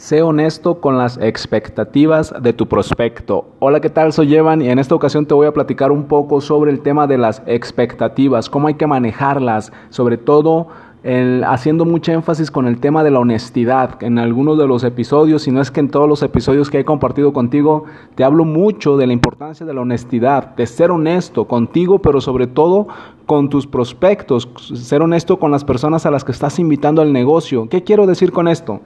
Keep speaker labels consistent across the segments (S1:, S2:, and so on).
S1: Sé honesto con las expectativas de tu prospecto. Hola, ¿qué tal? Soy Evan y en esta ocasión te voy a platicar un poco sobre el tema de las expectativas, cómo hay que manejarlas, sobre todo haciendo mucho énfasis con el tema de la honestidad. En algunos de los episodios, si no es que en todos los episodios que he compartido contigo, te hablo mucho de la importancia de la honestidad, de ser honesto contigo, pero sobre todo con tus prospectos, ser honesto con las personas a las que estás invitando al negocio. ¿Qué quiero decir con esto?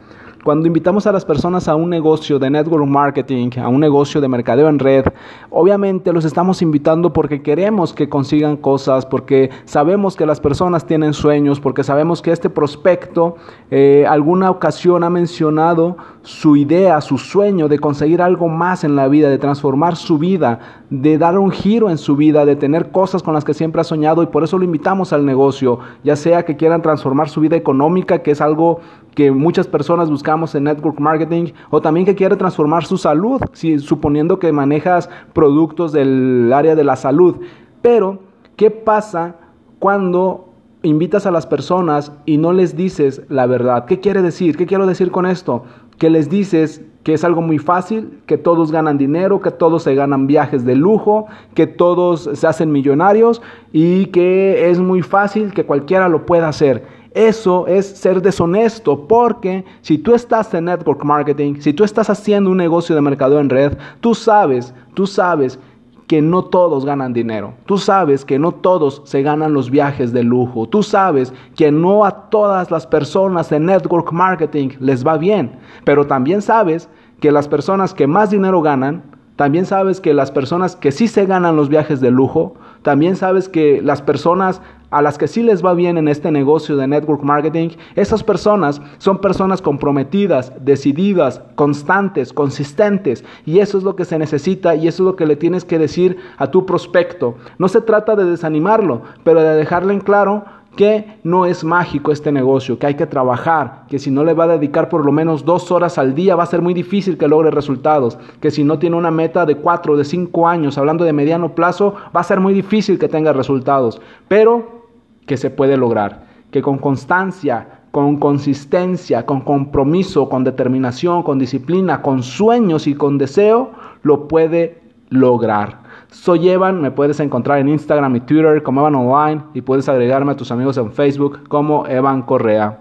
S1: Cuando invitamos a las personas a un negocio de network marketing, a un negocio de mercadeo en red, obviamente los estamos invitando porque queremos que consigan cosas, porque sabemos que las personas tienen sueños, porque sabemos que este prospecto eh, alguna ocasión ha mencionado su idea, su sueño de conseguir algo más en la vida, de transformar su vida, de dar un giro en su vida, de tener cosas con las que siempre ha soñado y por eso lo invitamos al negocio, ya sea que quieran transformar su vida económica, que es algo que muchas personas buscamos en network marketing, o también que quiere transformar su salud, si, suponiendo que manejas productos del área de la salud. Pero, ¿qué pasa cuando invitas a las personas y no les dices la verdad? ¿Qué quiere decir? ¿Qué quiero decir con esto? Que les dices que es algo muy fácil, que todos ganan dinero, que todos se ganan viajes de lujo, que todos se hacen millonarios y que es muy fácil que cualquiera lo pueda hacer. Eso es ser deshonesto porque si tú estás en network marketing, si tú estás haciendo un negocio de mercado en red, tú sabes, tú sabes que no todos ganan dinero. Tú sabes que no todos se ganan los viajes de lujo. Tú sabes que no a todas las personas en network marketing les va bien. Pero también sabes que las personas que más dinero ganan, también sabes que las personas que sí se ganan los viajes de lujo, también sabes que las personas a las que sí les va bien en este negocio de network marketing, esas personas son personas comprometidas, decididas, constantes, consistentes. Y eso es lo que se necesita y eso es lo que le tienes que decir a tu prospecto. No se trata de desanimarlo, pero de dejarle en claro que no es mágico este negocio, que hay que trabajar, que si no le va a dedicar por lo menos dos horas al día va a ser muy difícil que logre resultados, que si no tiene una meta de cuatro, de cinco años, hablando de mediano plazo, va a ser muy difícil que tenga resultados, pero que se puede lograr, que con constancia, con consistencia, con compromiso, con determinación, con disciplina, con sueños y con deseo, lo puede lograr. Soy Evan, me puedes encontrar en Instagram y Twitter como Evan Online y puedes agregarme a tus amigos en Facebook como Evan Correa.